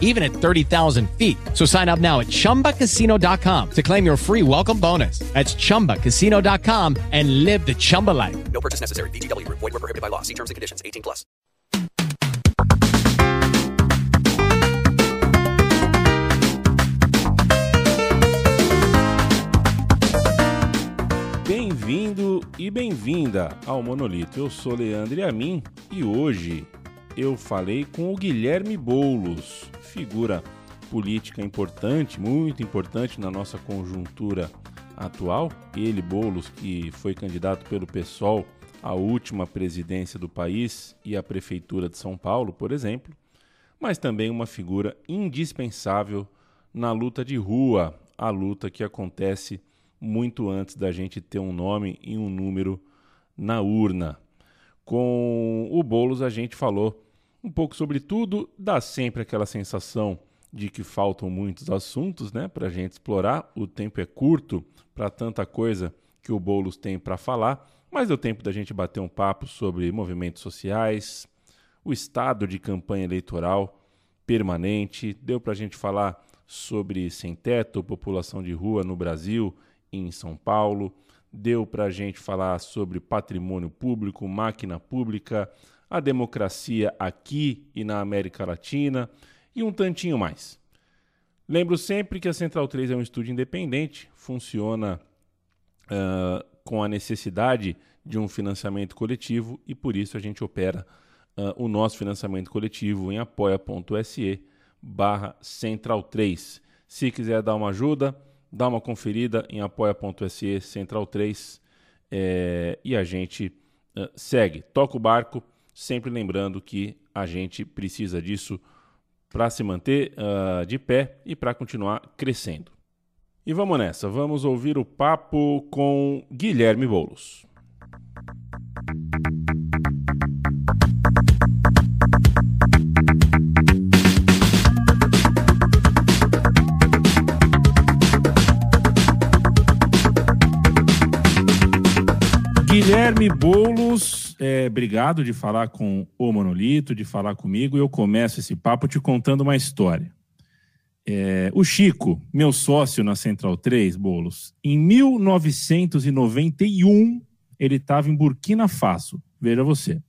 even at 30,000 feet. So sign up now at chumbacasino.com to claim your free welcome bonus. That's chumbacasino.com and live the Chumba life. No purchase necessary. VGW Group. Void were prohibited by law. See terms and conditions. 18 plus. Bem-vindo e bem-vinda ao Monolito. Eu sou Leandro Amin e hoje eu falei com o Guilherme Boulos, figura política importante, muito importante na nossa conjuntura atual. Ele, Boulos, que foi candidato pelo PSOL à última presidência do país e à prefeitura de São Paulo, por exemplo, mas também uma figura indispensável na luta de rua, a luta que acontece muito antes da gente ter um nome e um número na urna. Com o Boulos a gente falou um pouco sobre tudo, dá sempre aquela sensação de que faltam muitos assuntos, né, para a gente explorar. O tempo é curto para tanta coisa que o Boulos tem para falar, mas deu tempo da gente bater um papo sobre movimentos sociais, o estado de campanha eleitoral permanente, deu para a gente falar sobre sem teto, população de rua no Brasil e em São Paulo, deu para a gente falar sobre patrimônio público, máquina pública, a democracia aqui e na América Latina e um tantinho mais. Lembro sempre que a Central 3 é um estúdio independente, funciona uh, com a necessidade de um financiamento coletivo e por isso a gente opera uh, o nosso financiamento coletivo em apoia.se barra Central 3. Se quiser dar uma ajuda, dá uma conferida em apoia.se Central 3 é, e a gente uh, segue, toca o barco, sempre lembrando que a gente precisa disso para se manter uh, de pé e para continuar crescendo. E vamos nessa, vamos ouvir o papo com Guilherme Boulos. Guilherme Boulos, é, obrigado de falar com o Monolito, de falar comigo. Eu começo esse papo te contando uma história. É, o Chico, meu sócio na Central 3, Boulos, em 1991 ele estava em Burkina Faso. Veja você.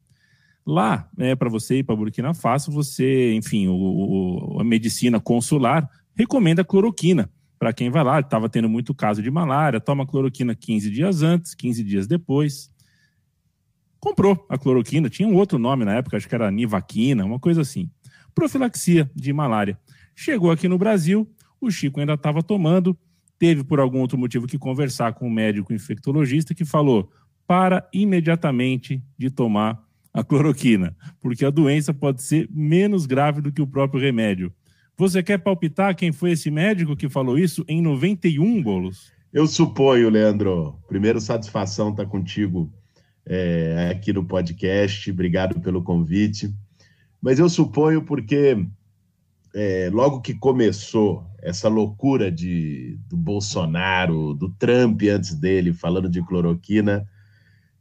Lá, é, para você ir para Burkina Faso, você, enfim, o, o, a medicina consular recomenda cloroquina para quem vai lá, estava tendo muito caso de malária, toma cloroquina 15 dias antes, 15 dias depois. Comprou a cloroquina, tinha um outro nome na época, acho que era nivaquina, uma coisa assim. Profilaxia de malária. Chegou aqui no Brasil, o Chico ainda estava tomando, teve por algum outro motivo que conversar com um médico infectologista que falou: para imediatamente de tomar a cloroquina, porque a doença pode ser menos grave do que o próprio remédio. Você quer palpitar quem foi esse médico que falou isso em 91, Bolos? Eu suponho, Leandro. Primeiro, satisfação estar contigo é, aqui no podcast. Obrigado pelo convite. Mas eu suponho porque é, logo que começou essa loucura de, do Bolsonaro, do Trump antes dele, falando de cloroquina,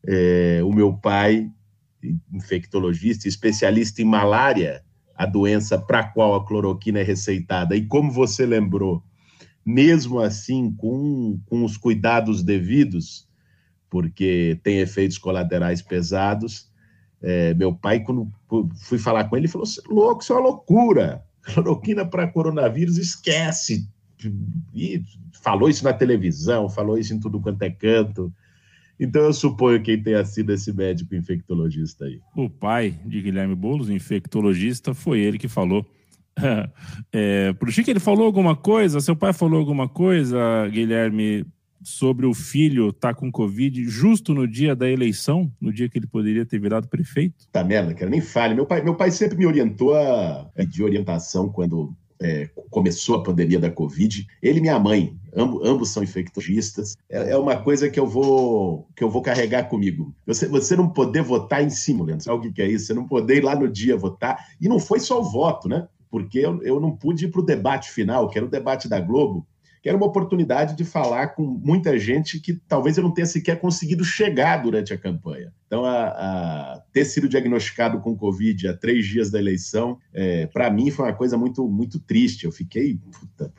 é, o meu pai, infectologista, especialista em malária, a doença para a qual a cloroquina é receitada. E como você lembrou, mesmo assim, com, com os cuidados devidos, porque tem efeitos colaterais pesados, é, meu pai, quando fui falar com ele, falou: louco, isso é uma loucura. Cloroquina para coronavírus, esquece. E falou isso na televisão, falou isso em tudo quanto é canto. Então eu suponho quem tenha sido esse médico infectologista aí. O pai de Guilherme Boulos, infectologista, foi ele que falou. é, pro Chico, ele falou alguma coisa? Seu pai falou alguma coisa, Guilherme, sobre o filho estar tá com Covid justo no dia da eleição, no dia que ele poderia ter virado prefeito? Tá merda, cara, nem fale. Meu pai, meu pai sempre me orientou a, de orientação quando é, começou a pandemia da Covid. Ele e minha mãe, ambos, ambos são infectologistas. É, é, uma coisa que eu vou que eu vou carregar comigo. Você, você não poder votar em simulando, sabe o que é isso? Você não poder ir lá no dia votar. E não foi só o voto, né? Porque eu, eu não pude ir para o debate final, que era o debate da Globo que era uma oportunidade de falar com muita gente que talvez eu não tenha sequer conseguido chegar durante a campanha. Então, a, a ter sido diagnosticado com Covid há três dias da eleição, é, para mim foi uma coisa muito, muito triste. Eu fiquei, puta,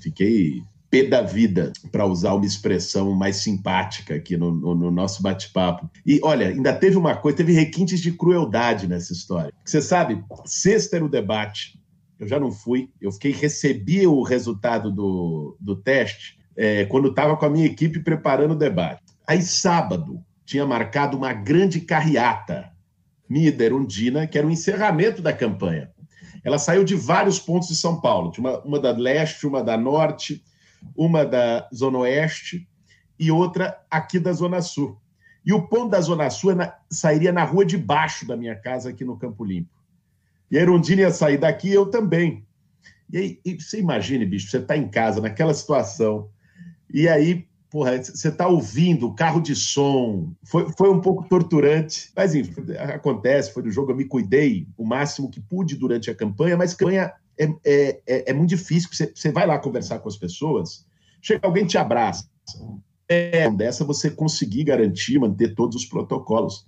fiquei pé da vida, para usar uma expressão mais simpática aqui no, no, no nosso bate-papo. E olha, ainda teve uma coisa, teve requintes de crueldade nessa história. Você sabe, sexta era o debate, eu já não fui. Eu fiquei, recebi o resultado do, do teste é, quando estava com a minha equipe preparando o debate. Aí, sábado, tinha marcado uma grande carreata, minha Undina, que era o encerramento da campanha. Ela saiu de vários pontos de São Paulo. Uma, uma da leste, uma da norte, uma da zona oeste e outra aqui da zona sul. E o ponto da zona sul é na, sairia na rua de baixo da minha casa, aqui no Campo Limpo. E a Erundina ia sair daqui, eu também. E aí, e você imagine, bicho, você está em casa, naquela situação, e aí, porra, você está ouvindo o carro de som. Foi, foi um pouco torturante, mas enfim, acontece, foi do jogo, eu me cuidei o máximo que pude durante a campanha, mas campanha é, é, é, é muito difícil, você, você vai lá conversar com as pessoas, chega alguém te abraça. É dessa você conseguir garantir, manter todos os protocolos.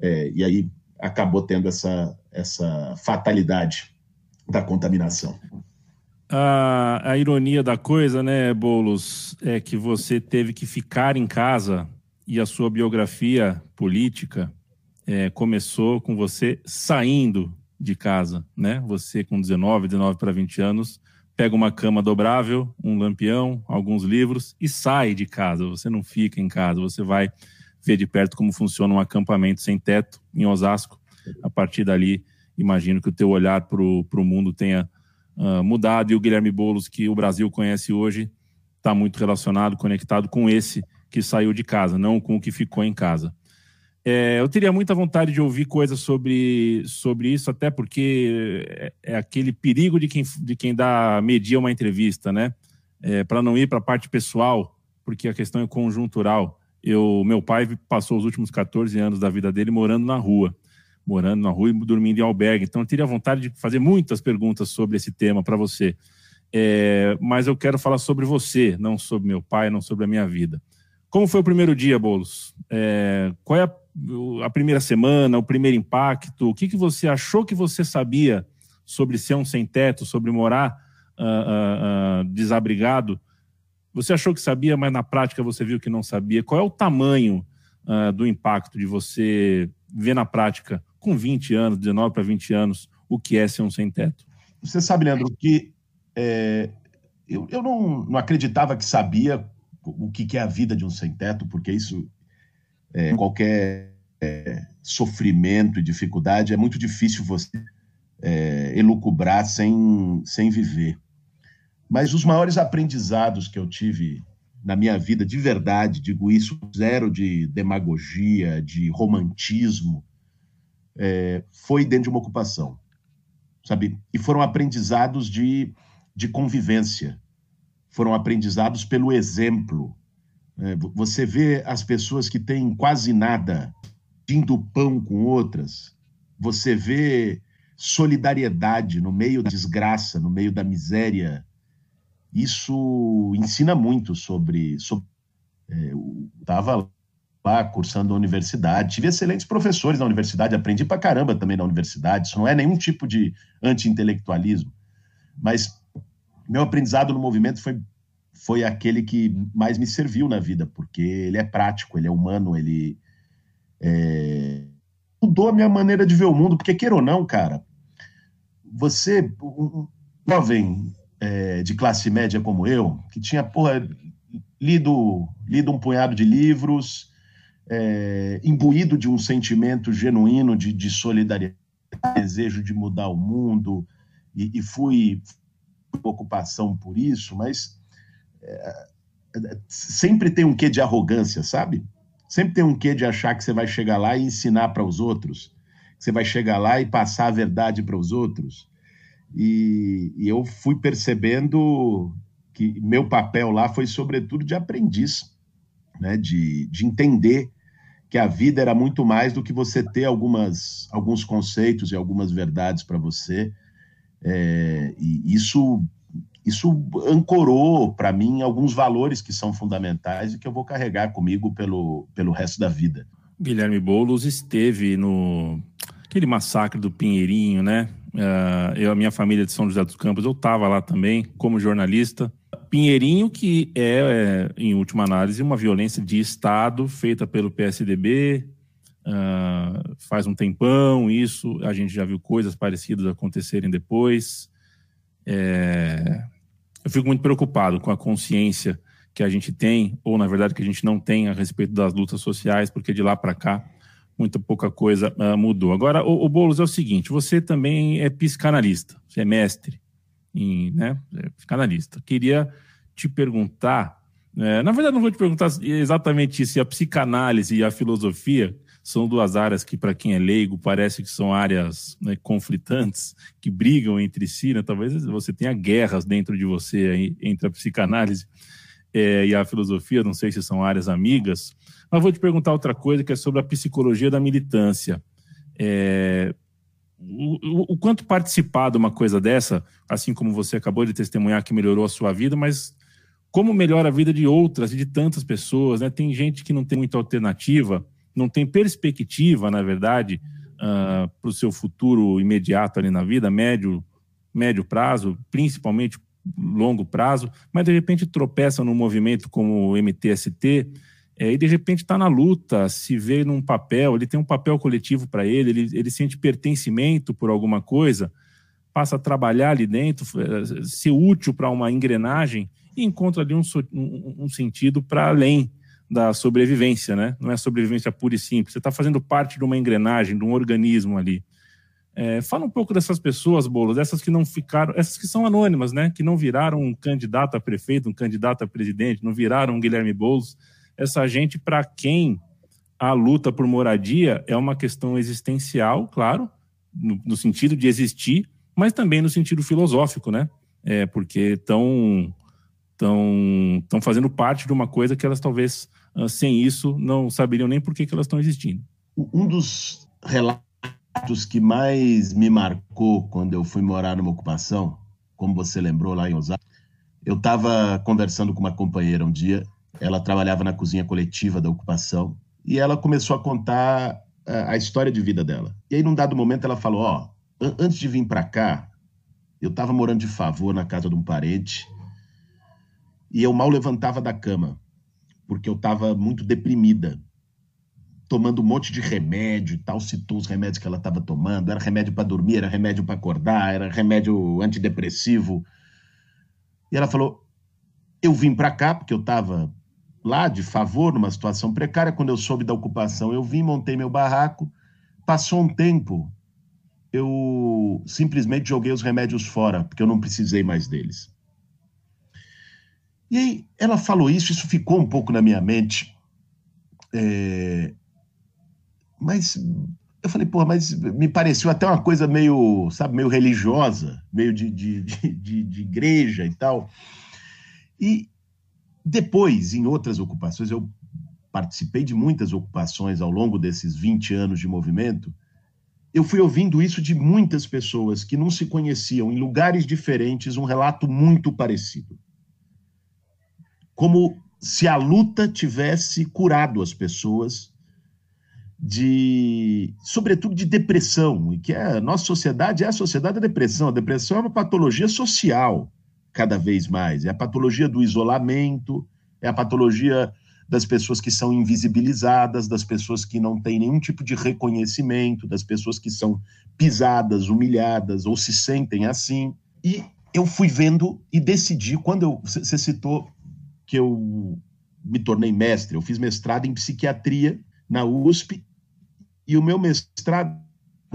É, e aí acabou tendo essa, essa fatalidade da contaminação. A, a ironia da coisa, né, Boulos, é que você teve que ficar em casa e a sua biografia política é, começou com você saindo de casa, né? Você com 19, 19 para 20 anos, pega uma cama dobrável, um lampião, alguns livros e sai de casa. Você não fica em casa, você vai ver de perto como funciona um acampamento sem teto em Osasco. A partir dali, imagino que o teu olhar para o mundo tenha uh, mudado e o Guilherme Boulos, que o Brasil conhece hoje, está muito relacionado, conectado com esse que saiu de casa, não com o que ficou em casa. É, eu teria muita vontade de ouvir coisas sobre, sobre isso, até porque é, é aquele perigo de quem, de quem dá medir uma entrevista, né? É, para não ir para a parte pessoal, porque a questão é conjuntural. Eu, meu pai passou os últimos 14 anos da vida dele morando na rua, morando na rua e dormindo em albergue. Então, eu teria vontade de fazer muitas perguntas sobre esse tema para você. É, mas eu quero falar sobre você, não sobre meu pai, não sobre a minha vida. Como foi o primeiro dia, Bolos? É, qual é a, a, primeira semana, o primeiro impacto? O que, que você achou que você sabia sobre ser um sem-teto, sobre morar uh, uh, uh, desabrigado? Você achou que sabia, mas na prática você viu que não sabia. Qual é o tamanho uh, do impacto de você ver na prática, com 20 anos, 19 para 20 anos, o que é ser um sem-teto? Você sabe, Leandro, que é, eu, eu não, não acreditava que sabia o que, que é a vida de um sem-teto, porque isso, é, qualquer é, sofrimento e dificuldade, é muito difícil você é, elucubrar sem, sem viver. Mas os maiores aprendizados que eu tive na minha vida, de verdade, digo isso, zero de demagogia, de romantismo, é, foi dentro de uma ocupação, sabe? E foram aprendizados de, de convivência, foram aprendizados pelo exemplo. É, você vê as pessoas que têm quase nada indo pão com outras, você vê solidariedade no meio da desgraça, no meio da miséria, isso ensina muito sobre. sobre é, estava lá cursando a universidade, tive excelentes professores na universidade, aprendi pra caramba também na universidade. Isso não é nenhum tipo de anti-intelectualismo, mas meu aprendizado no movimento foi, foi aquele que mais me serviu na vida, porque ele é prático, ele é humano, ele é, mudou a minha maneira de ver o mundo, porque queira ou não, cara, você, um jovem é, de classe média como eu, que tinha, porra, lido, lido um punhado de livros, é, imbuído de um sentimento genuíno de, de solidariedade, desejo de mudar o mundo, e, e fui ocupação por isso, mas é, sempre tem um quê de arrogância, sabe? Sempre tem um quê de achar que você vai chegar lá e ensinar para os outros, que você vai chegar lá e passar a verdade para os outros. E, e eu fui percebendo que meu papel lá foi, sobretudo, de aprendiz, né? de, de entender que a vida era muito mais do que você ter algumas, alguns conceitos e algumas verdades para você. É, e isso, isso ancorou para mim alguns valores que são fundamentais e que eu vou carregar comigo pelo, pelo resto da vida. Guilherme Boulos esteve no aquele massacre do Pinheirinho, né? Uh, eu, a minha família de São José dos Campos, eu estava lá também como jornalista. Pinheirinho, que é, é, em última análise, uma violência de Estado feita pelo PSDB, uh, ah, faz um tempão isso, a gente já viu coisas parecidas acontecerem depois. É, eu fico muito preocupado com a consciência que a gente tem, ou na verdade que a gente não tem a respeito das lutas sociais, porque de lá para cá muita pouca coisa uh, mudou. Agora, o, o Boulos é o seguinte: você também é psicanalista, você é mestre em, né, é psicanalista. Queria te perguntar, é, na verdade não vou te perguntar exatamente se a psicanálise e a filosofia são duas áreas que, para quem é leigo, parece que são áreas né, conflitantes, que brigam entre si, né? talvez você tenha guerras dentro de você aí, entre a psicanálise é, e a filosofia, não sei se são áreas amigas, mas vou te perguntar outra coisa que é sobre a psicologia da militância. É, o, o, quanto participar de uma coisa dessa, assim como você acabou de testemunhar que melhorou a sua vida, mas como melhora a vida de outras e de tantas pessoas, né? Tem gente que não tem muita alternativa, não tem perspectiva, na verdade, uh, ah, para o seu futuro imediato ali na vida, médio, médio prazo, principalmente longo prazo, mas de repente tropeça num movimento como o MTST, é, e de repente está na luta, se vê num papel, ele tem um papel coletivo para ele, ele, ele sente pertencimento por alguma coisa, passa a trabalhar ali dentro, é, ser útil para uma engrenagem e encontra ali um, um, um sentido para além da sobrevivência, né? Não é sobrevivência pura e simples. Você está fazendo parte de uma engrenagem, de um organismo ali. É, fala um pouco dessas pessoas, Boulos, essas que não ficaram, essas que são anônimas, né? Que não viraram um candidato a prefeito, um candidato a presidente, não viraram um Guilherme Boulos essa gente para quem a luta por moradia é uma questão existencial, claro, no, no, sentido de existir, mas também no sentido filosófico, né? É, porque estão tão, tão fazendo parte de uma coisa que elas talvez ah, sem isso não saberiam nem por que, que elas estão existindo. Um dos relatos que mais me marcou quando eu fui morar numa ocupação, como você lembrou lá em Osasco, eu estava conversando com uma companheira um dia ela trabalhava na cozinha coletiva da ocupação e ela começou a contar a, a história de vida dela. E aí, num dado momento, ela falou: Ó, oh, antes de vir para cá, eu estava morando de favor na casa de um parente e eu mal levantava da cama porque eu estava muito deprimida, tomando um monte de remédio e tal. Citou os remédios que ela estava tomando: era remédio para dormir, era remédio para acordar, era remédio antidepressivo. E ela falou: eu vim para cá porque eu estava lá de favor, numa situação precária. Quando eu soube da ocupação, eu vim, montei meu barraco. Passou um tempo, eu simplesmente joguei os remédios fora, porque eu não precisei mais deles. E aí ela falou isso, isso ficou um pouco na minha mente. É... Mas eu falei, pô, mas me pareceu até uma coisa meio, sabe, meio religiosa, meio de, de, de, de igreja e tal. E depois, em outras ocupações, eu participei de muitas ocupações ao longo desses 20 anos de movimento, eu fui ouvindo isso de muitas pessoas que não se conheciam em lugares diferentes, um relato muito parecido. Como se a luta tivesse curado as pessoas de, sobretudo de depressão, e que é, a nossa sociedade é a sociedade da depressão. A depressão é uma patologia social cada vez mais. É a patologia do isolamento, é a patologia das pessoas que são invisibilizadas, das pessoas que não têm nenhum tipo de reconhecimento, das pessoas que são pisadas, humilhadas ou se sentem assim. E eu fui vendo e decidi, quando você citou que eu me tornei mestre, eu fiz mestrado em psiquiatria na USP, e o meu mestrado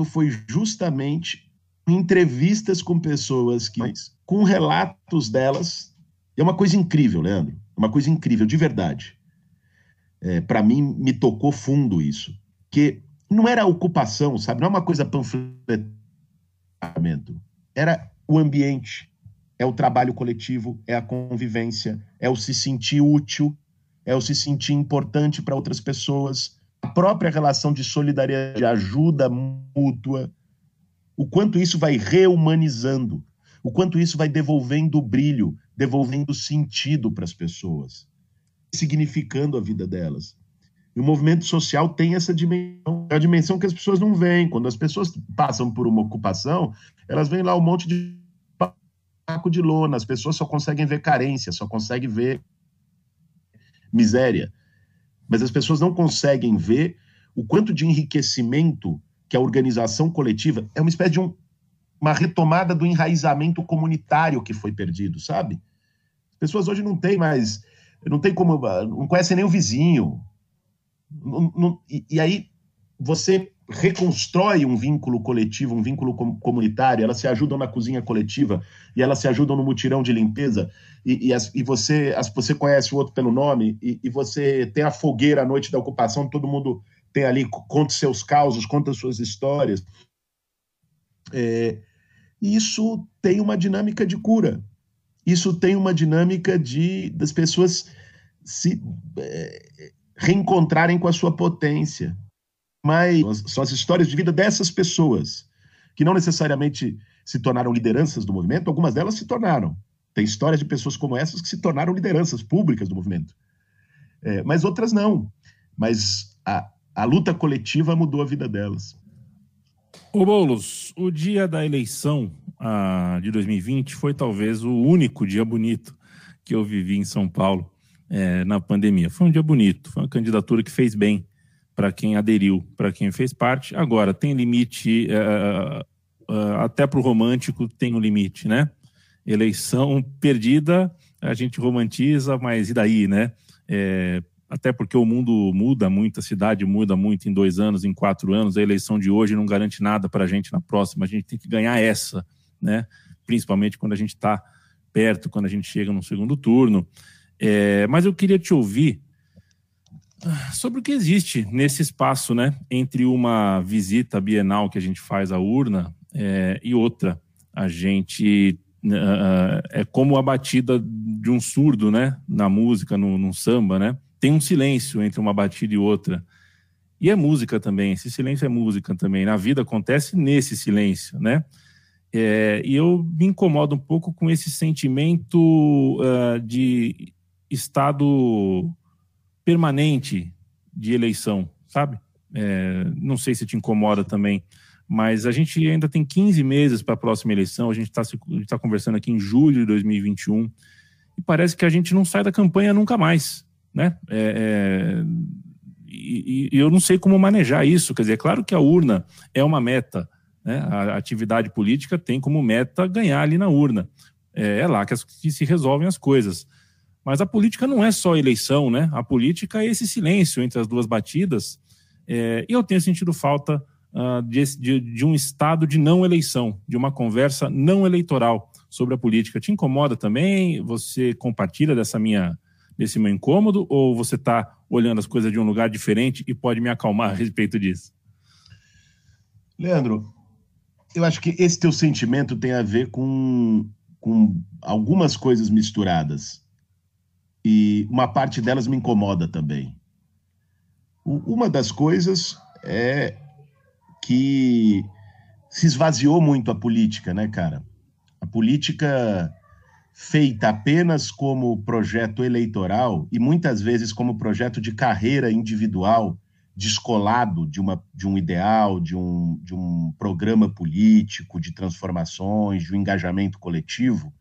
foi justamente entrevistas com pessoas que com relatos delas. É uma coisa incrível, Leandro. Uma coisa incrível, de verdade. É, Para mim, me tocou fundo isso. Que não era ocupação, sabe? Não é uma coisa panfletamento. Era o ambiente, é o trabalho coletivo, é a convivência, é o se sentir útil, é o se sentir importante para outras pessoas, própria relação de solidariedade, de ajuda mútua, o quanto isso vai reumanizando, o quanto isso vai devolvendo brilho, devolvendo sentido para as pessoas, significando a vida delas. E o movimento social tem essa dimensão, a dimensão que as pessoas não veem. Quando as pessoas passam por uma ocupação, elas veem lá um monte de saco de lona, as pessoas só conseguem ver carência, só conseguem ver miséria. Mas as pessoas não conseguem ver o quanto de enriquecimento que a organização coletiva é uma espécie de um, uma retomada do enraizamento comunitário que foi perdido, sabe? As pessoas hoje não têm mais, não tem como, não conhecem nem o vizinho, não, não, e, e, aí você reconstrói um vínculo coletivo, um vínculo com, comunitário, elas se ajudam na cozinha coletiva e elas se ajudam no mutirão de limpeza e, e, as, e você, as, você conhece o outro pelo nome e, e, você tem a fogueira à noite da ocupação, todo mundo tem ali, conta seus causos, conta suas histórias. É, isso tem uma dinâmica de cura. Isso tem uma dinâmica de das pessoas se é, reencontrarem com a sua potência. Mas são as histórias de vida dessas pessoas, que não necessariamente se tornaram lideranças do movimento, algumas delas se tornaram. Tem histórias de pessoas como essas que se tornaram lideranças públicas do movimento. É, mas outras não. Mas a, a luta coletiva mudou a vida delas. O Boulos, o dia da eleição ah, de 2020 foi talvez o único dia bonito que eu vivi em São Paulo é, na pandemia. Foi um dia bonito, foi uma candidatura que fez bem para quem aderiu, para quem fez parte. Agora, tem limite, é, é, até para o romântico tem um limite, né? Eleição perdida, a gente romantiza, mas e daí, né? É, até porque o mundo muda muito, a cidade muda muito em dois anos, em quatro anos. A eleição de hoje não garante nada para a gente na próxima. A gente tem que ganhar essa, né? Principalmente quando a gente está perto, quando a gente chega no segundo turno. É, mas eu queria te ouvir sobre o que existe nesse espaço, né, entre uma visita bienal que a gente faz à urna é, e outra. A gente uh, é como a batida de um surdo, né, na música, no, no samba, né? Tem um silêncio entre uma batida e outra. E é música também, esse silêncio é música também. Na vida acontece nesse silêncio, né? É, e eu me incomodo um pouco com esse sentimento uh, de estado permanente de eleição, sabe? É, não sei se te incomoda também, mas a gente ainda tem 15 meses para a próxima eleição, a gente está tá conversando aqui em julho de 2021, e parece que a gente não sai da campanha nunca mais, né? É, é, e, e, eu não sei como manejar isso, quer dizer, é claro que a urna é uma meta, né? A atividade política tem como meta ganhar ali na urna, é, é lá que, as, que se resolvem as coisas. Mas a política não é só eleição, né? A política é esse silêncio entre as duas batidas. É, e eu tenho sentido falta uh, de, de, de, um estado de não eleição, de uma conversa não eleitoral sobre a política. Te incomoda também? Você compartilha dessa minha, desse meu incômodo? Ou você está olhando as coisas de um lugar diferente e pode me acalmar a respeito disso? Leandro, eu acho que esse teu sentimento tem a ver com, com algumas coisas misturadas e uma parte delas me incomoda também. Uma das coisas é que se esvaziou muito a política, né, cara? A política feita apenas como projeto eleitoral e muitas vezes como projeto de carreira individual, descolado de, uma, de um ideal, de um, de um programa político, de transformações, de um engajamento coletivo,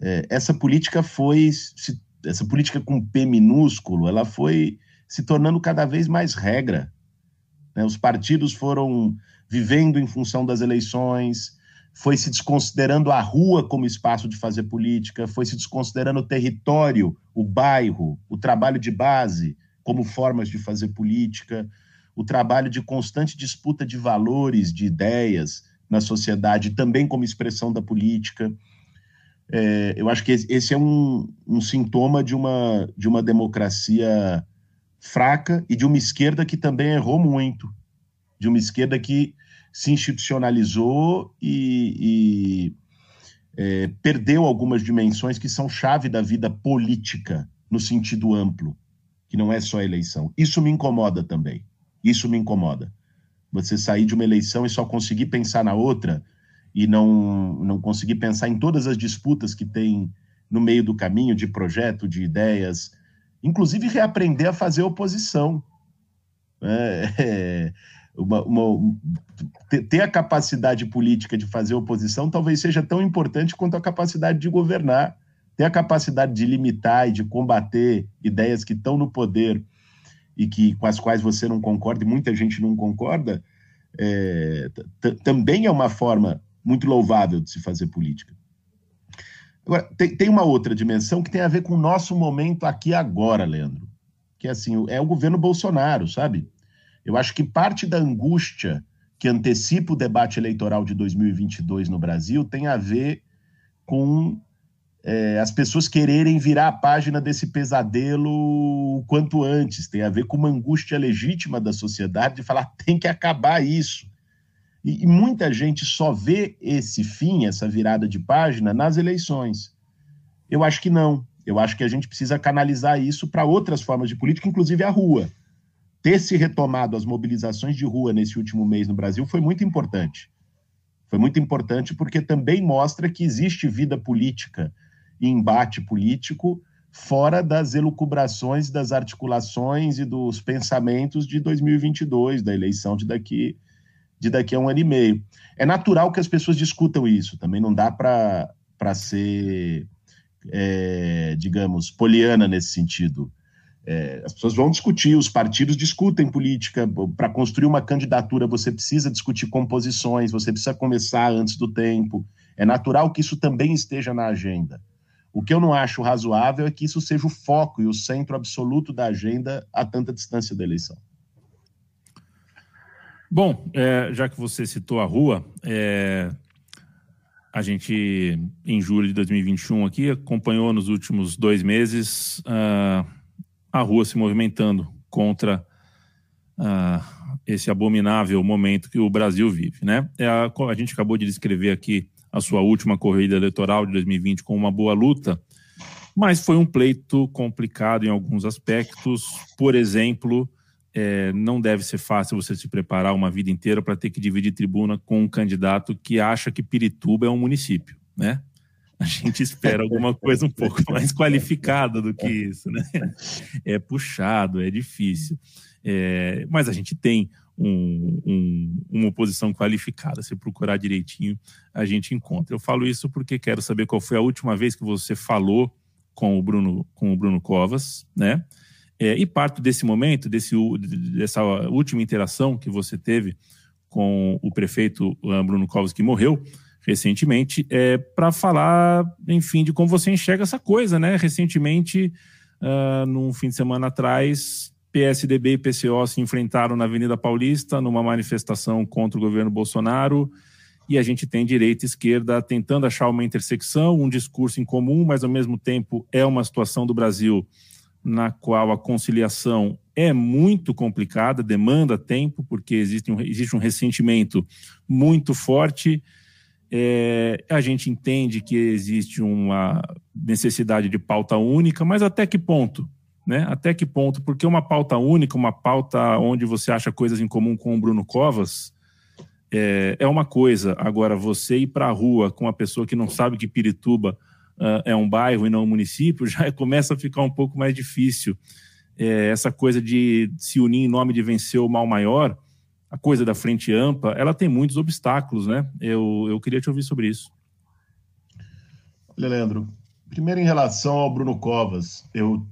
é, essa política foi se essa política com P minúsculo, ela foi se tornando cada vez mais regra. Né? Os partidos foram vivendo em função das eleições, foi se desconsiderando a rua como espaço de fazer política, foi se desconsiderando o território, o bairro, o trabalho de base como formas de fazer política, o trabalho de constante disputa de valores, de ideias na sociedade, também como expressão da política. É, eu acho que esse é um, um sintoma de uma, de uma democracia fraca e de uma esquerda que também errou muito, de uma esquerda que se institucionalizou e, é, perdeu algumas dimensões que são chave da vida política, no sentido amplo, que não é só eleição. Isso me incomoda também. Isso me incomoda. Você sair de uma eleição e só conseguir pensar na outra e não, não conseguir pensar em todas as disputas que tem no meio do caminho de projeto, de ideias, inclusive reaprender a fazer oposição. É, uma, uma, ter a capacidade política de fazer oposição talvez seja tão importante quanto a capacidade de governar. Ter a capacidade de limitar e de combater ideias que estão no poder e que com as quais você não concorda, e muita gente não concorda, é, também é uma forma muito louvável de se fazer política. Agora, tem, tem, uma outra dimensão que tem a ver com o nosso momento aqui agora, Leandro. Que é assim, é o governo Bolsonaro, sabe? Eu acho que parte da angústia que antecipa o debate eleitoral de 2022 no Brasil tem a ver com é, as pessoas quererem virar a página desse pesadelo o quanto antes. Tem a ver com uma angústia legítima da sociedade de falar tem que acabar isso. E, e muita gente só vê esse fim, essa virada de página, nas eleições. Eu acho que não. Eu acho que a gente precisa canalizar isso para outras formas de política, inclusive a rua ter se retomado as mobilizações de rua nesse último mês no Brasil foi muito importante. Foi muito importante porque também mostra que existe vida política e embate político fora das elucubrações, das articulações e dos pensamentos de 2022, da eleição de daqui, de daqui a um ano e meio. É natural que as pessoas discutam isso, também não dá para ser, é, digamos, poliana nesse sentido. É, as pessoas vão discutir, os partidos discutem política. Para construir uma candidatura, você precisa discutir composições, você precisa começar antes do tempo. É natural que isso também esteja na agenda. O que eu não acho razoável é que isso seja o foco e o centro absoluto da agenda a tanta distância da eleição. Bom, é, já que você citou a rua, é, a gente, em julho de 2021, aqui, acompanhou nos últimos dois meses. Uh, a rua se movimentando contra uh, esse abominável momento que o Brasil vive. Né? É a, a gente acabou de descrever aqui a sua última corrida eleitoral de 2020 com uma boa luta, mas foi um pleito complicado em alguns aspectos. Por exemplo, é, não deve ser fácil você se preparar uma vida inteira para ter que dividir tribuna com um candidato que acha que Pirituba é um município, né? a gente espera alguma coisa um pouco mais qualificada do que isso, né? É puxado, é difícil. É, mas a gente tem um, um, uma oposição qualificada. Se procurar direitinho, a gente encontra. Eu falo isso porque quero saber qual foi a última vez que você falou com o Bruno, com o Bruno Covas, né? É, e parte desse momento, desse, dessa última interação que você teve com o prefeito Bruno Covas, que morreu, recentemente, é, para falar, enfim, de como você enxerga essa coisa, né? Recentemente, uh, num fim de semana atrás, PSDB e PCO se enfrentaram na Avenida Paulista numa manifestação contra o governo Bolsonaro e a gente tem direita e esquerda tentando achar uma intersecção, um discurso em comum, mas ao mesmo tempo é uma situação do Brasil na qual a conciliação é muito complicada, demanda tempo, porque existe um, existe um ressentimento muito forte é, a gente entende que existe uma necessidade de pauta única, mas até que ponto? Né? Até que ponto? Porque uma pauta única, uma pauta onde você acha coisas em comum com o Bruno Covas, é, é uma coisa. Agora, você ir para a rua com uma pessoa que não sabe que Pirituba uh, é um bairro e não um município, já começa a ficar um pouco mais difícil. É, essa coisa de se unir em nome de vencer o mal maior, a coisa da frente ampla, ela tem muitos obstáculos, né? Eu, eu queria te ouvir sobre isso. Olha, Leandro, primeiro em relação ao Bruno Covas, eu,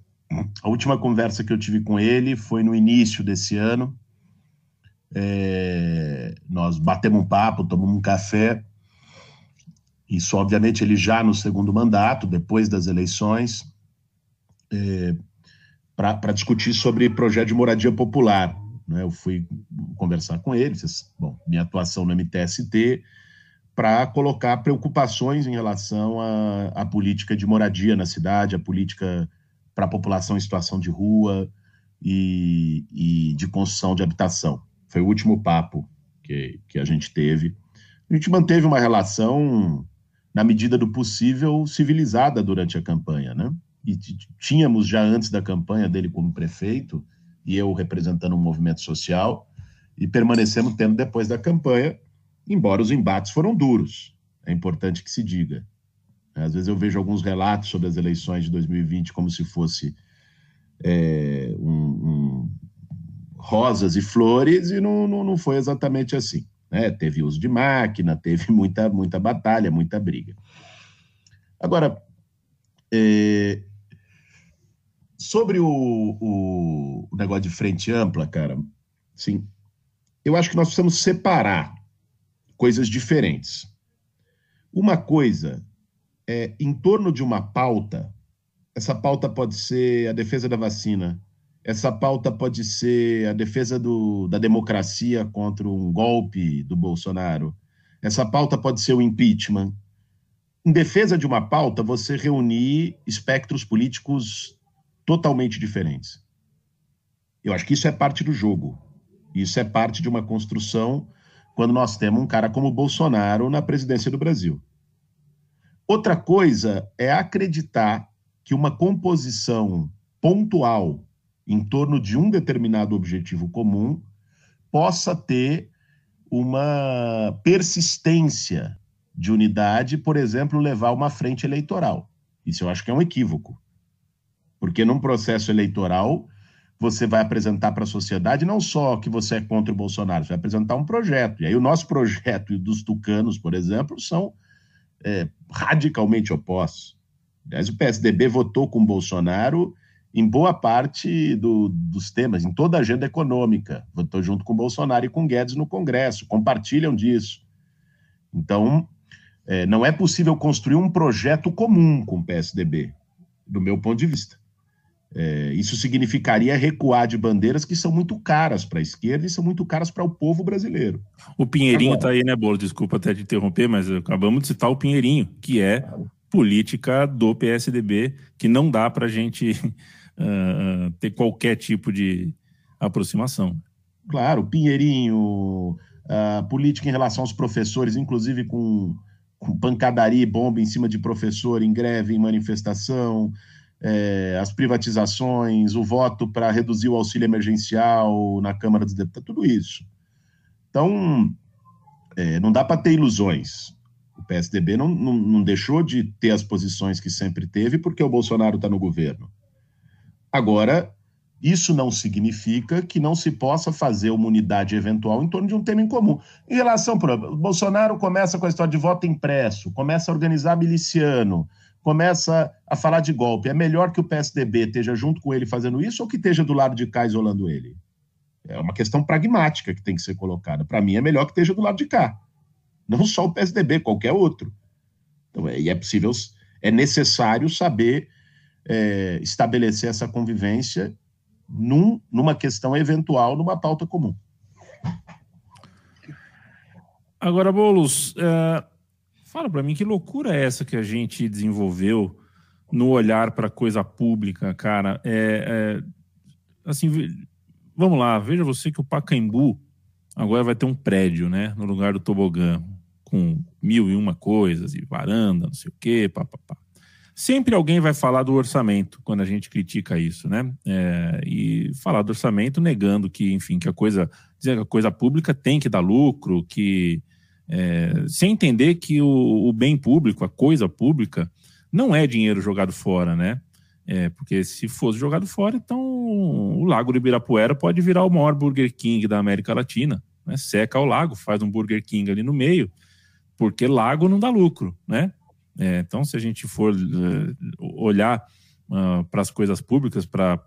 a última conversa que eu tive com ele foi no início desse ano. É, nós batemos um papo, tomamos um café. Isso, obviamente, ele já no segundo mandato, depois das eleições, é, para discutir sobre projeto de moradia popular. Né? Eu fui conversar com ele, bom, minha atuação no MTST, para colocar preocupações em relação à, política de moradia na cidade, a política para a população em situação de rua e, e, de construção de habitação. Foi o último papo que, que a gente teve. A gente manteve uma relação na medida do possível, civilizada durante a campanha, né? E tínhamos já antes da campanha dele como prefeito, e eu representando um movimento social, e permanecemos tendo depois da campanha, embora os embates foram duros. É importante que se diga. Às vezes eu vejo alguns relatos sobre as eleições de 2020 como se fosse é, um, um, rosas e flores, e não, não, não foi exatamente assim. Né? Teve uso de máquina, teve muita, muita batalha, muita briga. Agora, é, sobre o, o, o, negócio de frente ampla, cara, sim, eu acho que nós precisamos separar coisas diferentes. Uma coisa é em torno de uma pauta, essa pauta pode ser a defesa da vacina, essa pauta pode ser a defesa do, da democracia contra um golpe do Bolsonaro. Essa pauta pode ser o impeachment. Em defesa de uma pauta, você reunir espectros políticos totalmente diferentes. Eu acho que isso é parte do jogo. Isso é parte de uma construção quando nós temos um cara como Bolsonaro na presidência do Brasil. Outra coisa é acreditar que uma composição pontual em torno de um determinado objetivo comum, possa ter uma persistência de unidade, por exemplo, levar uma frente eleitoral. Isso eu acho que é um equívoco. Porque num processo eleitoral, você vai apresentar para a sociedade não só que você é contra o Bolsonaro, você vai apresentar um projeto. E aí o nosso projeto e dos tucanos, por exemplo, são é, radicalmente opostos. Aliás, o PSDB votou com o Bolsonaro em boa parte do, dos temas, em toda a agenda econômica. Estou junto com Bolsonaro e com Guedes no Congresso, compartilham disso. Então, é, não é possível construir um projeto comum com o PSDB, do meu ponto de vista. É, isso significaria recuar de bandeiras que são muito caras para a esquerda e são muito caras para o povo brasileiro. O Pinheirinho está aí, né, Bolo? Desculpa até te interromper, mas acabamos de citar o Pinheirinho, que é política do PSDB, que não dá para a gente uh, ter qualquer tipo de aproximação. Claro, Pinheirinho, a política em relação aos professores, inclusive com, com pancadaria e bomba em cima de professor, em greve, em manifestação, é, as privatizações, o voto para reduzir o auxílio emergencial na Câmara dos Deputados, tudo isso. Então, é, não dá para ter ilusões. O PSDB não, não, não deixou de ter as posições que sempre teve porque o Bolsonaro está no governo. Agora, isso não significa que não se possa fazer uma unidade eventual em torno de um tema em comum. Em relação ao Bolsonaro começa com a história de voto impresso, começa a organizar miliciano, começa a falar de golpe. É melhor que o PSDB esteja junto com ele fazendo isso ou que esteja do lado de cá isolando ele? É uma questão pragmática que tem que ser colocada. Para mim, é melhor que esteja do lado de cá. Não só o PSDB, qualquer outro. Então, é, e é possível, é necessário saber é, estabelecer essa convivência num, numa questão eventual, numa pauta comum. Agora, Boulos, é, fala para mim que loucura é essa que a gente desenvolveu no olhar para coisa pública, cara. É, é, assim, vamos lá, veja você que o Pacaembu agora vai ter um prédio, né, no lugar do tobogã, com mil e uma coisas, e varanda, não sei o quê, papapá. Sempre alguém vai falar do orçamento quando a gente critica isso, né? É, e falar do orçamento negando que, enfim, que a coisa, dizer que a coisa pública tem que dar lucro, que é, sem entender que o, o, bem público, a coisa pública, não é dinheiro jogado fora, né? É, porque se fosse jogado fora, então o Lago do Ibirapuera pode virar o maior Burger King da América Latina. Né? Seca o lago, faz um Burger King ali no meio, porque lago não dá lucro, né? É, então, se a gente for uh, olhar uh, para as coisas públicas, para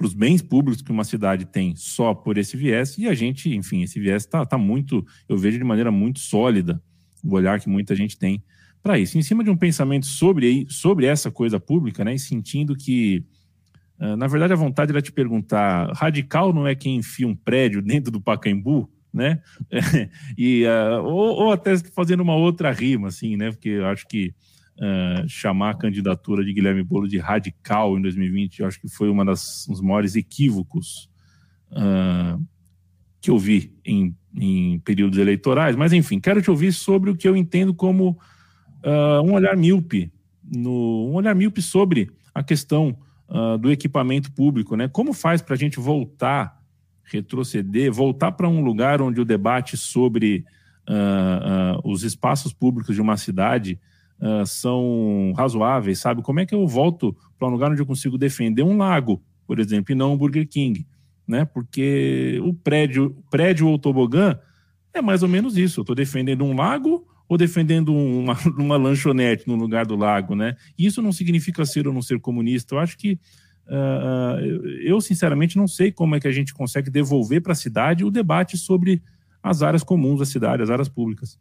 os bens públicos que uma cidade tem só por esse viés, e a gente, enfim, esse viés está tá muito, eu vejo de maneira muito sólida o olhar que muita gente tem para isso. Em cima de um pensamento sobre, sobre essa coisa pública, né, e sentindo que, uh, na verdade, a vontade era te perguntar: radical não é quem enfia um prédio dentro do Pacaembu? Né? e, uh, ou, ou, até fazendo uma outra rima, assim, né? Porque eu acho que uh, chamar a candidatura de Guilherme Bolo de radical em 2020, eu acho que foi uma das, um dos maiores equívocos uh, que eu vi em, em períodos eleitorais, mas enfim, quero te ouvir sobre o que eu entendo como um olhar míope, no, um olhar míope sobre a questão do equipamento público, né? Como faz para a gente voltar, retroceder, voltar para um lugar onde o debate sobre uh, os espaços públicos de uma cidade são razoáveis, sabe? Como é que eu volto para um lugar onde eu consigo defender um lago, por exemplo, e não um Burger King? né? Porque o prédio, prédio ou tobogã é mais ou menos isso. Eu estou defendendo um lago ou defendendo uma, uma lanchonete no lugar do lago, né? Isso não significa ser ou não ser comunista. Eu acho que uh, eu sinceramente não sei como é que a gente consegue devolver para a cidade o debate sobre as áreas comuns da cidade, as áreas públicas.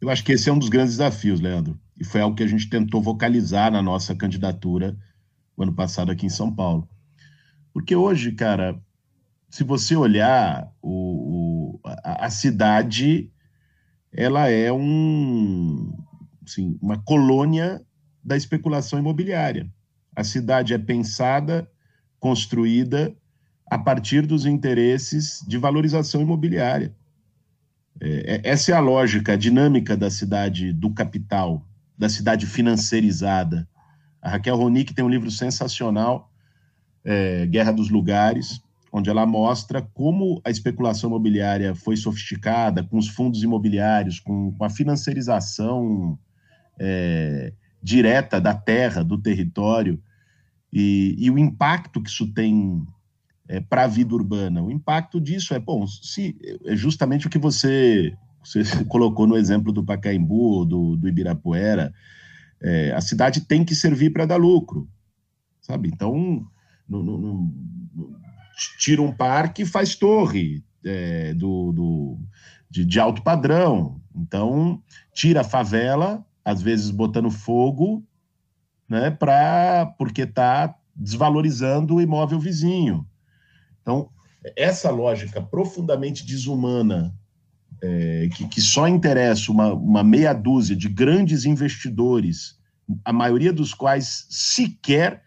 Eu acho que esse é um dos grandes desafios, Leandro, e foi algo que a gente tentou vocalizar na nossa candidatura no ano passado aqui em São Paulo. Porque hoje, cara, se você olhar o, o a, a, cidade, ela é um, assim, uma colônia da especulação imobiliária. A cidade é pensada, construída a partir dos interesses de valorização imobiliária. É, é essa é a lógica, a dinâmica da cidade do capital, da cidade financeirizada. A Raquel Ronick tem um livro sensacional é, Guerra dos Lugares, onde ela mostra como a especulação imobiliária foi sofisticada, com os fundos imobiliários, com, com a financiarização é, direta da terra, do território, e, e, o impacto que isso tem é, para a vida urbana. O impacto disso é, bom, se, é justamente o que você, você colocou no exemplo do Pacaembu, do, do Ibirapuera, é, a cidade tem que servir para dar lucro, sabe? Então, no, no, no, tira um parque e faz torre é, do, do de, de, alto padrão. Então, tira a favela, às vezes botando fogo, né, pra, porque está desvalorizando o imóvel vizinho. Então, essa lógica profundamente desumana, é, que, que só interessa uma, uma meia dúzia de grandes investidores, a maioria dos quais sequer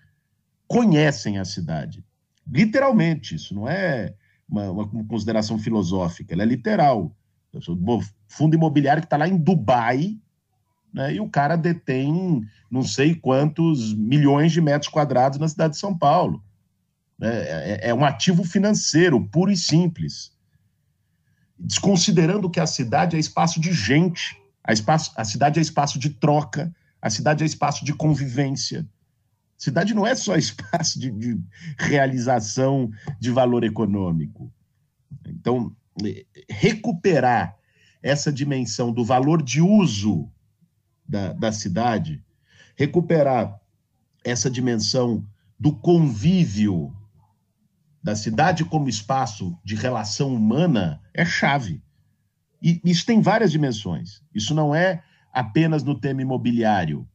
conhecem a cidade. Literalmente, isso não é uma, uma consideração filosófica, ela é literal. Fundo imobiliário que está lá em Dubai, né, e o cara detém não sei quantos milhões de metros quadrados na cidade de São Paulo. Né, é, é, é um ativo financeiro, puro e simples. Desconsiderando que a cidade é espaço de gente, a, espaço, a cidade é espaço de troca, a cidade é espaço de convivência, Cidade não é só espaço de, de realização de valor econômico. Então, recuperar essa dimensão do valor de uso da, da cidade, recuperar essa dimensão do convívio da cidade como espaço de relação humana é chave. E isso tem várias dimensões. Isso não é apenas no tema imobiliário.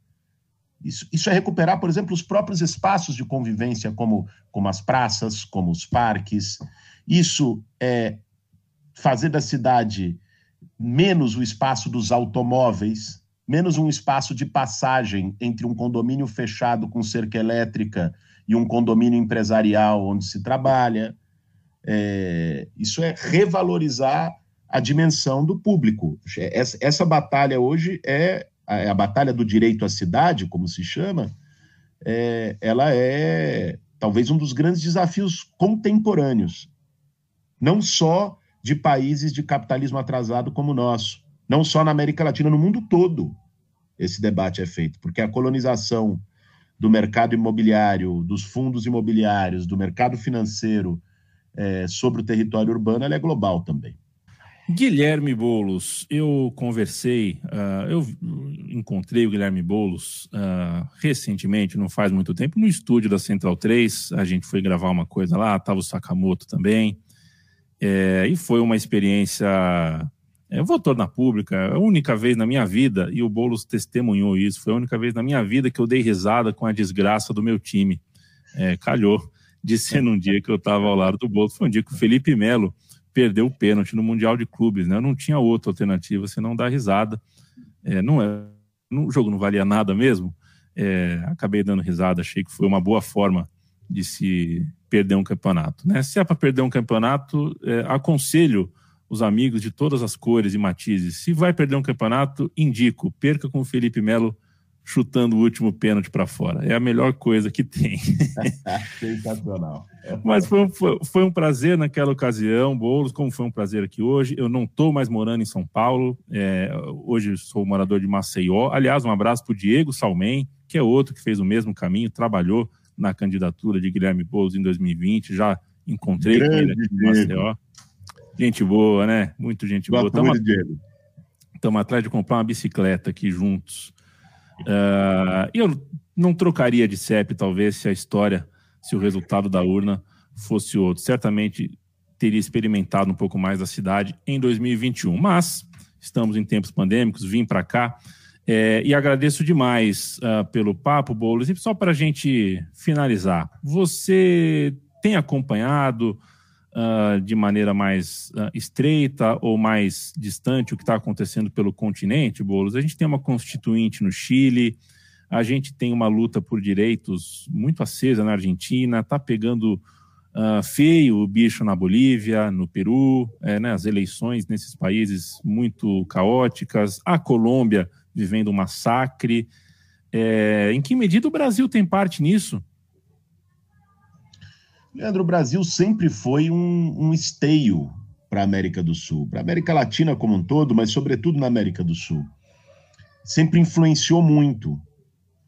Isso, isso, é recuperar, por exemplo, os próprios espaços de convivência, como, como as praças, como os parques. Isso é fazer da cidade menos o espaço dos automóveis, menos um espaço de passagem entre um condomínio fechado com cerca elétrica e um condomínio empresarial onde se trabalha. É, isso é revalorizar a dimensão do público. Essa, essa batalha hoje é a, a batalha do direito à cidade, como se chama, é, ela é talvez um dos grandes desafios contemporâneos, não só de países de capitalismo atrasado como o nosso, não só na América Latina, no mundo todo esse debate é feito, porque a colonização do mercado imobiliário, dos fundos imobiliários, do mercado financeiro é, sobre o território urbano, ela é global também. Guilherme Bolos, eu conversei, uh, eu encontrei o Guilherme Bolos uh, recentemente, não faz muito tempo, no estúdio da Central 3. A gente foi gravar uma coisa lá, estava o Sakamoto também. É, e foi uma experiência. É, eu vou tornar pública, a única vez na minha vida, e o Bolos testemunhou isso, foi a única vez na minha vida que eu dei risada com a desgraça do meu time. É, calhou de ser num dia que eu estava ao lado do Bolos, foi um dia que o Felipe Melo perdeu o pênalti no Mundial de Clubes, né? Não tinha outra alternativa senão dar risada. É, não é, o jogo não valia nada mesmo. É, acabei dando risada, achei que foi uma boa forma de se perder um campeonato. Né? Se é para perder um campeonato, é, aconselho os amigos de todas as cores e matizes. Se vai perder um campeonato, indico, perca com o Felipe Melo chutando o último pênalti para fora. É a melhor coisa que tem. Sensacional. Mas foi um, foi um prazer naquela ocasião, Boulos, como foi um prazer aqui hoje. Eu não estou mais morando em São Paulo, é, hoje sou morador de Maceió. Aliás, um abraço para o Diego Salmen, que é outro que fez o mesmo caminho, trabalhou na candidatura de Guilherme Boulos em 2020, já encontrei Grande com ele aqui em Maceió. Gente boa, né? Muito gente boa. Estamos atrás de comprar uma bicicleta aqui juntos. Uh, eu não trocaria de CEP, talvez, se a história, se o resultado da urna fosse outro. Certamente teria experimentado um pouco mais da cidade em 2021. Mas estamos em tempos pandêmicos, vim para cá. É, e agradeço demais uh, pelo papo, Boulos. E só para a gente finalizar, você tem acompanhado uh, de maneira mais uh, estreita ou mais distante o que está acontecendo pelo continente, Boulos? A gente tem uma constituinte no Chile, a gente tem uma luta por direitos muito acesa na Argentina, está pegando uh, feio o bicho na Bolívia, no Peru, é, né, as eleições nesses países muito caóticas, a Colômbia vivendo um massacre. É, em que medida o Brasil tem parte nisso? Leandro, o Brasil sempre foi um, um esteio para a América do Sul, para a América Latina como um todo, mas sobretudo na América do Sul. Sempre influenciou muito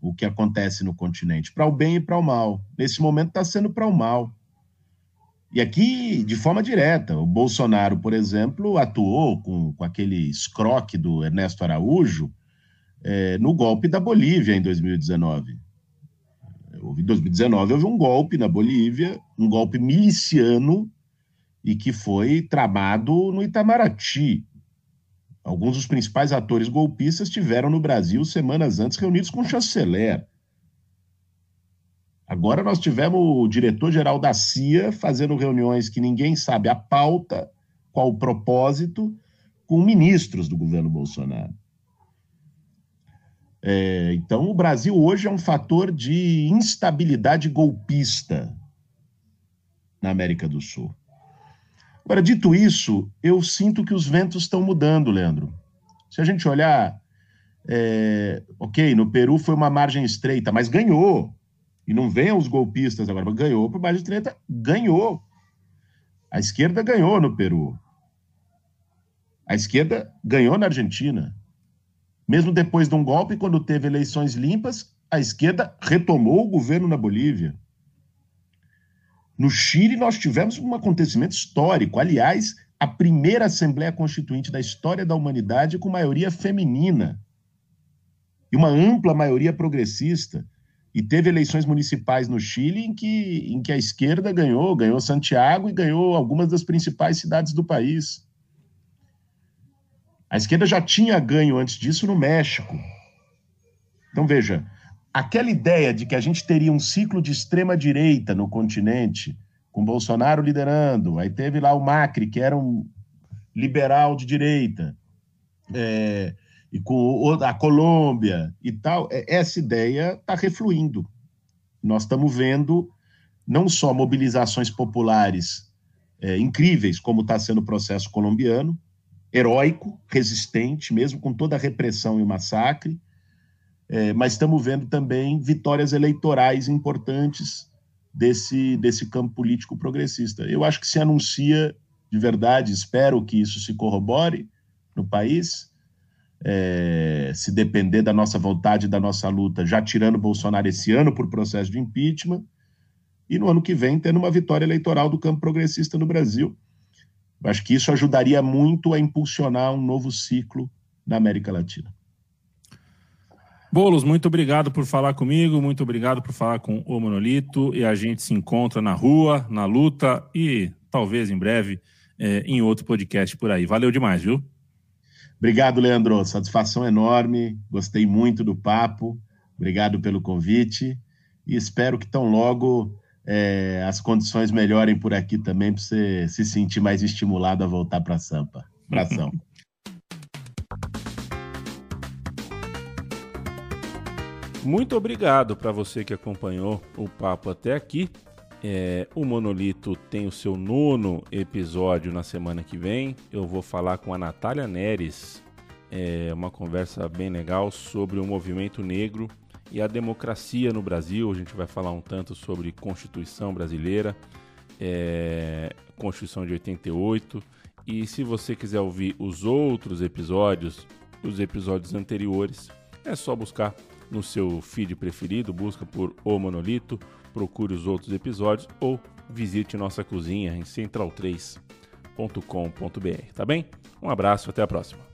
o que acontece no continente, para o bem e para o mal. Nesse momento está sendo para o mal. E aqui, de forma direta, o Bolsonaro, por exemplo, atuou com, com aquele escroque do Ernesto Araújo é, no golpe da Bolívia em 2019 houve, em 2019 houve um golpe na Bolívia, um golpe miliciano e que foi tramado no Itamaraty. Alguns dos principais atores golpistas estiveram no Brasil semanas antes reunidos com o chanceler. Agora nós tivemos o diretor-geral da CIA fazendo reuniões que ninguém sabe a pauta, qual o propósito, com ministros do governo Bolsonaro. É, então, o Brasil hoje é um fator de instabilidade golpista na América do Sul. Agora, dito isso, eu sinto que os ventos estão mudando, Leandro. Se a gente olhar, é, ok, no Peru foi uma margem estreita, mas ganhou. E não venham os golpistas agora, mas ganhou por margem estreita, ganhou. A esquerda ganhou no Peru. A esquerda ganhou na Argentina. Mesmo depois de um golpe, quando teve eleições limpas, a esquerda retomou o governo na Bolívia. No Chile, nós tivemos um acontecimento histórico. Aliás, a primeira Assembleia Constituinte da história da humanidade com maioria feminina e uma ampla maioria progressista. E teve eleições municipais no Chile em que, em que a esquerda ganhou, ganhou Santiago e ganhou algumas das principais cidades do país. A esquerda já tinha ganho antes disso no México. Então, veja, aquela ideia de que a gente teria um ciclo de extrema-direita no continente, com Bolsonaro liderando, aí teve lá o Macri, que era um liberal de direita, é, e com a Colômbia e tal, é, essa ideia está refluindo. Nós estamos vendo não só mobilizações populares é, incríveis, como está sendo o processo colombiano, heróico, resistente, mesmo com toda a repressão e o massacre, é, mas estamos vendo também vitórias eleitorais importantes desse, desse campo político progressista. Eu acho que se anuncia, de verdade, espero que isso se corrobore no país, é, se depender da nossa vontade, da nossa luta, já tirando Bolsonaro esse ano por processo de impeachment, e no ano que vem tendo uma vitória eleitoral do campo progressista no Brasil. Eu acho que isso ajudaria muito a impulsionar um novo ciclo na América Latina. Bolos, muito obrigado por falar comigo, muito obrigado por falar com o Monolito e a gente se encontra na rua, na luta e talvez em breve é, em outro podcast por aí. Valeu demais, viu? Obrigado, Leandro. Satisfação enorme. Gostei muito do papo. Obrigado pelo convite e espero que tão logo é, as condições melhorem por aqui também para você se sentir mais estimulado a voltar para a Sampa. Abração. Muito obrigado para você que acompanhou o papo até aqui. É, o Monolito tem o seu nono episódio na semana que vem. Eu vou falar com a Natália Neres, é, uma conversa bem legal sobre o movimento negro e a democracia no Brasil. A gente vai falar um tanto sobre Constituição brasileira, é, Constituição de 88. E se você quiser ouvir os outros episódios, os episódios anteriores, é só buscar no seu feed preferido, busca por O Monolito procure os outros episódios ou visite nossa cozinha em central3.com.br, tá bem? Um abraço, até a próxima.